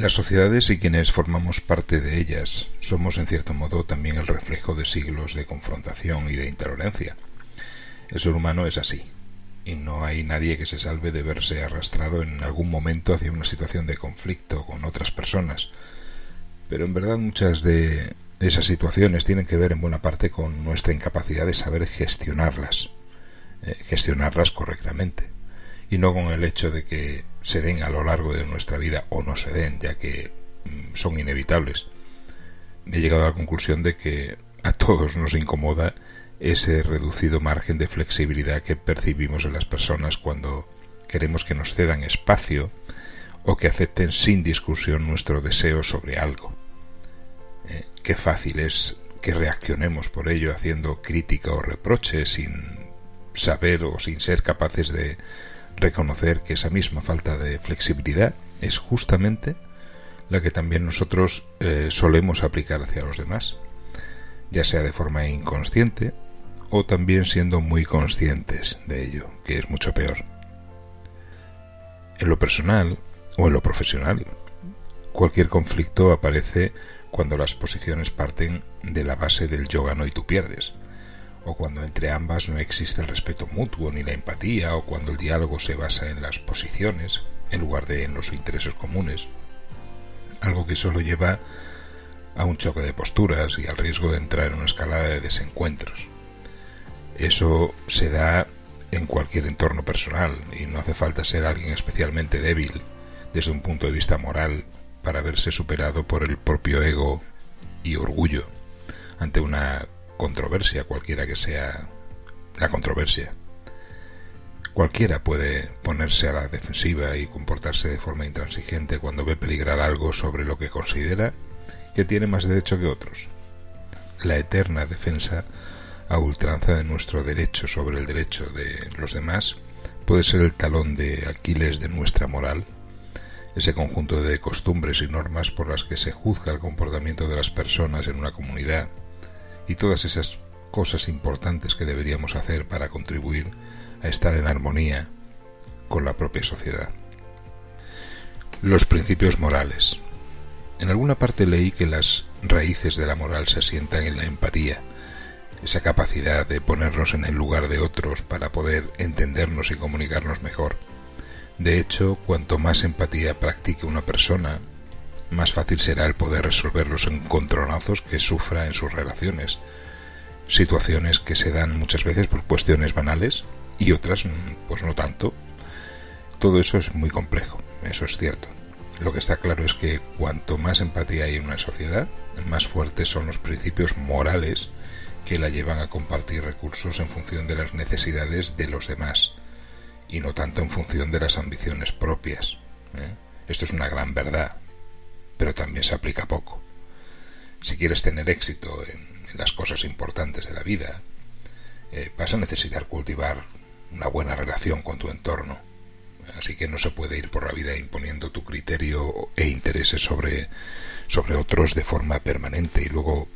Las sociedades y quienes formamos parte de ellas somos en cierto modo también el reflejo de siglos de confrontación y de intolerancia. El ser humano es así, y no hay nadie que se salve de verse arrastrado en algún momento hacia una situación de conflicto con otras personas. Pero en verdad muchas de esas situaciones tienen que ver en buena parte con nuestra incapacidad de saber gestionarlas, eh, gestionarlas correctamente y no con el hecho de que se den a lo largo de nuestra vida o no se den, ya que mm, son inevitables. He llegado a la conclusión de que a todos nos incomoda ese reducido margen de flexibilidad que percibimos en las personas cuando queremos que nos cedan espacio o que acepten sin discusión nuestro deseo sobre algo. Eh, qué fácil es que reaccionemos por ello haciendo crítica o reproche sin saber o sin ser capaces de reconocer que esa misma falta de flexibilidad es justamente la que también nosotros eh, solemos aplicar hacia los demás, ya sea de forma inconsciente o también siendo muy conscientes de ello, que es mucho peor. En lo personal o en lo profesional, cualquier conflicto aparece cuando las posiciones parten de la base del yo gano y tú pierdes, o cuando entre ambas no existe el respeto mutuo ni la empatía, o cuando el diálogo se basa en las posiciones en lugar de en los intereses comunes, algo que solo lleva a un choque de posturas y al riesgo de entrar en una escalada de desencuentros. Eso se da en cualquier entorno personal y no hace falta ser alguien especialmente débil desde un punto de vista moral para verse superado por el propio ego y orgullo ante una controversia, cualquiera que sea la controversia. Cualquiera puede ponerse a la defensiva y comportarse de forma intransigente cuando ve peligrar algo sobre lo que considera que tiene más derecho que otros. La eterna defensa a ultranza de nuestro derecho sobre el derecho de los demás puede ser el talón de Aquiles de nuestra moral, ese conjunto de costumbres y normas por las que se juzga el comportamiento de las personas en una comunidad y todas esas cosas importantes que deberíamos hacer para contribuir a estar en armonía con la propia sociedad. Los principios morales. En alguna parte leí que las raíces de la moral se asientan en la empatía, esa capacidad de ponernos en el lugar de otros para poder entendernos y comunicarnos mejor. De hecho, cuanto más empatía practique una persona, más fácil será el poder resolver los encontronazos que sufra en sus relaciones, situaciones que se dan muchas veces por cuestiones banales y otras mm, pues no tanto. Todo eso es muy complejo, eso es cierto. Lo que está claro es que cuanto más empatía hay en una sociedad, más fuertes son los principios morales que la llevan a compartir recursos en función de las necesidades de los demás y no tanto en función de las ambiciones propias. ¿eh? Esto es una gran verdad, pero también se aplica poco. Si quieres tener éxito en, las cosas importantes de la vida, eh, vas a necesitar cultivar una buena relación con tu entorno. Así que no se puede ir por la vida imponiendo tu criterio e intereses sobre, sobre otros de forma permanente y luego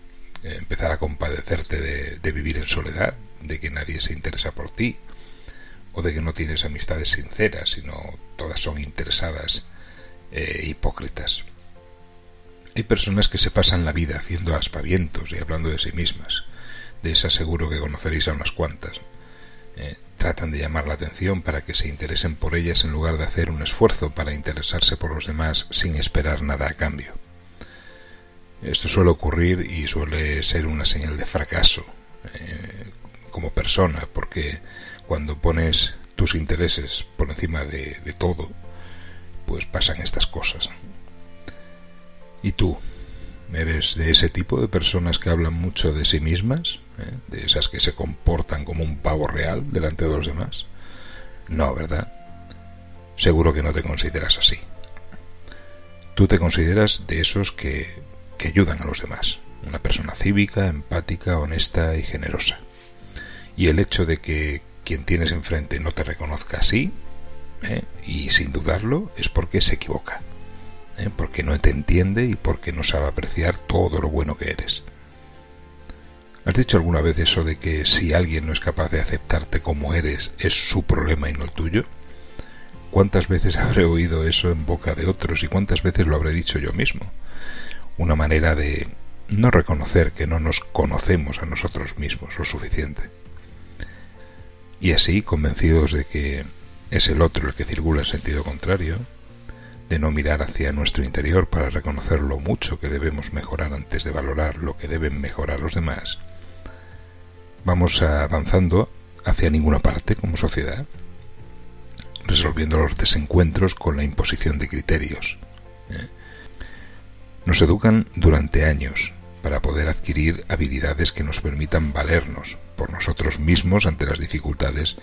eh, empezar a compadecerte de, vivir en soledad, de que nadie se interesa por ti, o de que no tienes amistades sinceras, sino todas son interesadas e hipócritas. Hay personas que se pasan la vida haciendo aspavientos y hablando de sí mismas. De esas seguro que conoceréis a unas cuantas. Eh, tratan de llamar la atención para que se interesen por ellas en lugar de hacer un esfuerzo para interesarse por los demás sin esperar nada a cambio. Esto suele ocurrir y suele ser una señal de fracaso eh, como persona, porque cuando pones tus intereses por encima de, de todo, pues pasan estas cosas. ¿Y tú? ¿Eres de ese tipo de personas que hablan mucho de sí mismas? ¿Eh? ¿De esas que se comportan como un pavo real delante de los demás? No, ¿verdad? Seguro que no te consideras así. Tú te consideras de esos que, que ayudan a los demás. Una persona cívica, empática, honesta y generosa. Y el hecho de que quien tienes enfrente no te reconozca así, ¿eh? y sin dudarlo, es porque se equivoca. ¿Eh? porque no te entiende y porque no sabe apreciar todo lo bueno que eres. ¿Has dicho alguna vez eso de que si alguien no es capaz de aceptarte como eres, es su problema y no el tuyo? ¿cuántas veces habré oído eso en boca de otros y cuántas veces lo habré dicho yo mismo? Una manera de no reconocer que no nos conocemos a nosotros mismos lo suficiente. Y así, convencidos de que es el otro el que circula en sentido contrario, de no mirar hacia nuestro interior para reconocer lo mucho que debemos mejorar antes de valorar lo que deben mejorar los demás, vamos avanzando hacia ninguna parte como sociedad, resolviendo los desencuentros con la imposición de criterios. ¿eh? Nos educan durante años para poder adquirir habilidades que nos permitan valernos por nosotros mismos ante las dificultades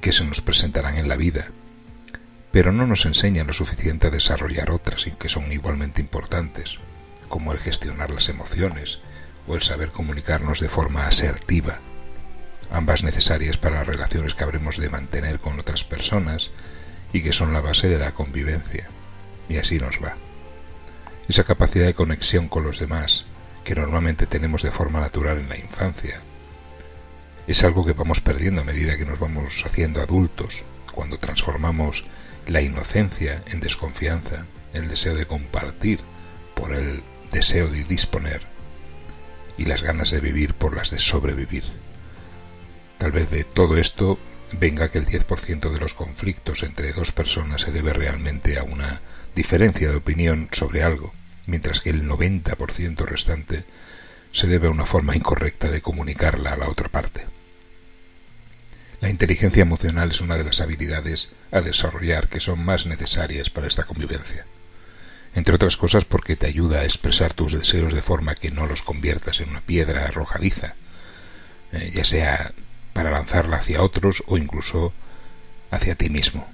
que se nos presentarán en la vida, pero no nos enseñan lo suficiente a desarrollar otras y que son igualmente importantes, como el gestionar las emociones o el saber comunicarnos de forma asertiva, ambas necesarias para las relaciones que habremos de mantener con otras personas y que son la base de la convivencia. Y así nos va. Esa capacidad de conexión con los demás, que normalmente tenemos de forma natural en la infancia, es algo que vamos perdiendo a medida que nos vamos haciendo adultos, cuando transformamos la inocencia en desconfianza, el deseo de compartir por el deseo de disponer y las ganas de vivir por las de sobrevivir. Tal vez de todo esto venga que el 10% de los conflictos entre dos personas se debe realmente a una diferencia de opinión sobre algo, mientras que el 90% restante se debe a una forma incorrecta de comunicarla a la otra parte. La inteligencia emocional es una de las habilidades a desarrollar que son más necesarias para esta convivencia. Entre otras cosas porque te ayuda a expresar tus deseos de forma que no los conviertas en una piedra arrojadiza, eh, ya sea para lanzarla hacia otros o incluso hacia ti mismo.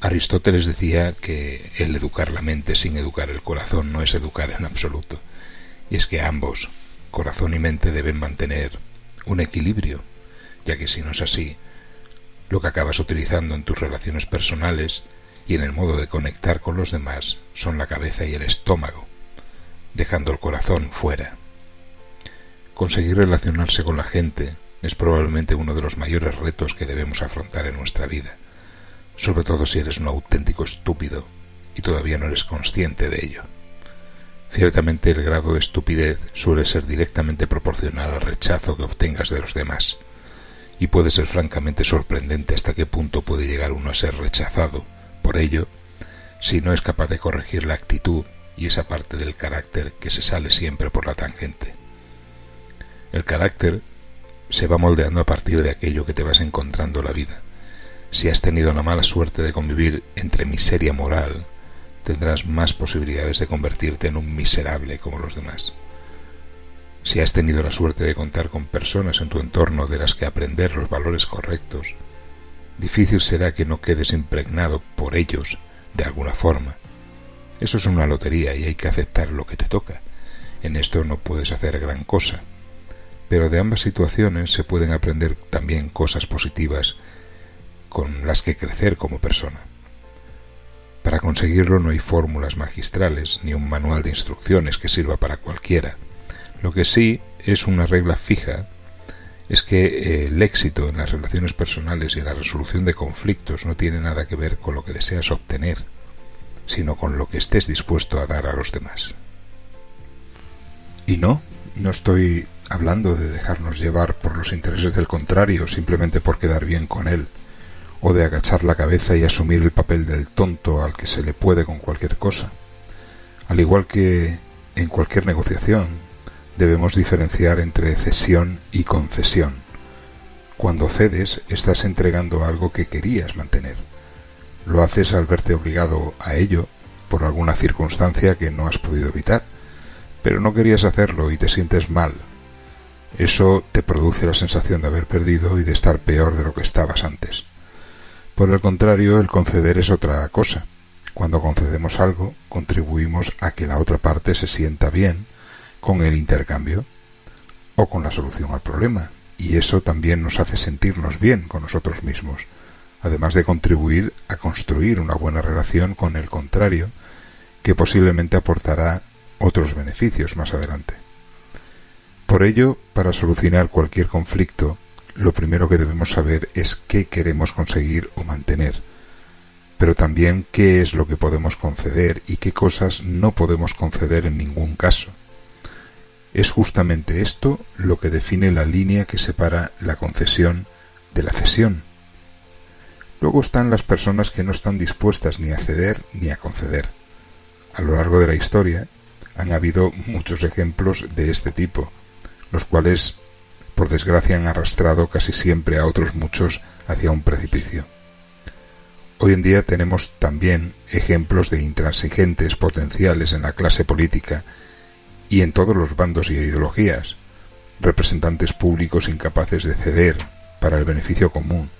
Aristóteles decía que el educar la mente sin educar el corazón no es educar en absoluto, y es que ambos, corazón y mente, deben mantener un equilibrio ya que si no es así, lo que acabas utilizando en tus relaciones personales y en el modo de conectar con los demás son la cabeza y el estómago, dejando el corazón fuera. Conseguir relacionarse con la gente es probablemente uno de los mayores retos que debemos afrontar en nuestra vida, sobre todo si eres un auténtico estúpido y todavía no eres consciente de ello. Ciertamente el grado de estupidez suele ser directamente proporcional al rechazo que obtengas de los demás, y puede ser francamente sorprendente hasta qué punto puede llegar uno a ser rechazado por ello si no es capaz de corregir la actitud y esa parte del carácter que se sale siempre por la tangente. El carácter se va moldeando a partir de aquello que te vas encontrando en la vida. Si has tenido la mala suerte de convivir entre miseria moral, tendrás más posibilidades de convertirte en un miserable como los demás. Si has tenido la suerte de contar con personas en tu entorno de las que aprender los valores correctos, difícil será que no quedes impregnado por ellos de alguna forma. Eso es una lotería y hay que aceptar lo que te toca. En esto no puedes hacer gran cosa. Pero de ambas situaciones se pueden aprender también cosas positivas con las que crecer como persona. Para conseguirlo no hay fórmulas magistrales ni un manual de instrucciones que sirva para cualquiera. Lo que sí es una regla fija es que eh, el éxito en las relaciones personales y en la resolución de conflictos no tiene nada que ver con lo que deseas obtener, sino con lo que estés dispuesto a dar a los demás. Y no, no estoy hablando de dejarnos llevar por los intereses del contrario simplemente por quedar bien con él, o de agachar la cabeza y asumir el papel del tonto al que se le puede con cualquier cosa. Al igual que en cualquier negociación, debemos diferenciar entre cesión y concesión. Cuando cedes, estás entregando algo que querías mantener. Lo haces al verte obligado a ello por alguna circunstancia que no has podido evitar, pero no querías hacerlo y te sientes mal. Eso te produce la sensación de haber perdido y de estar peor de lo que estabas antes. Por el contrario, el conceder es otra cosa. Cuando concedemos algo, contribuimos a que la otra parte se sienta bien con el intercambio o con la solución al problema. Y eso también nos hace sentirnos bien con nosotros mismos, además de contribuir a construir una buena relación con el contrario, que posiblemente aportará otros beneficios más adelante. Por ello, para solucionar cualquier conflicto, lo primero que debemos saber es qué queremos conseguir o mantener, pero también qué es lo que podemos conceder y qué cosas no podemos conceder en ningún caso. Es justamente esto lo que define la línea que separa la concesión de la cesión. Luego están las personas que no están dispuestas ni a ceder ni a conceder. A lo largo de la historia han habido muchos ejemplos de este tipo, los cuales, por desgracia, han arrastrado casi siempre a otros muchos hacia un precipicio. Hoy en día tenemos también ejemplos de intransigentes potenciales en la clase política y en todos los bandos y ideologías, representantes públicos incapaces de ceder para el beneficio común,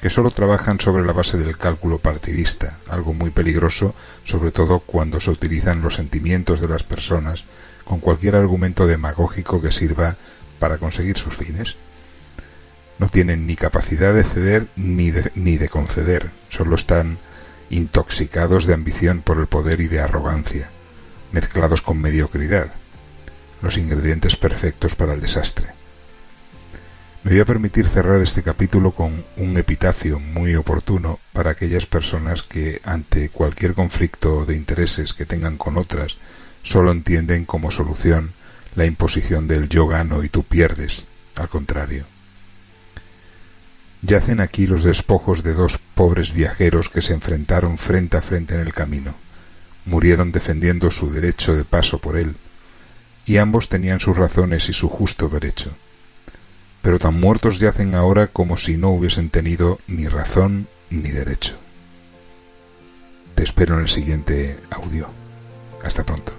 que sólo trabajan sobre la base del cálculo partidista, algo muy peligroso, sobre todo cuando se utilizan los sentimientos de las personas con cualquier argumento demagógico que sirva para conseguir sus fines. No tienen ni capacidad de ceder ni de, ni de conceder, solo están intoxicados de ambición por el poder y de arrogancia, mezclados con mediocridad, los ingredientes perfectos para el desastre. Me voy a permitir cerrar este capítulo con un epitafio muy oportuno para aquellas personas que, ante cualquier conflicto de intereses que tengan con otras, solo entienden como solución la imposición del yo gano y tú pierdes, al contrario. Yacen aquí los despojos de dos pobres viajeros que se enfrentaron frente a frente en el camino. Murieron defendiendo su derecho de paso por él, y ambos tenían sus razones y su justo derecho. Pero tan muertos yacen ahora como si no hubiesen tenido ni razón ni derecho. Te espero en el siguiente audio. Hasta pronto.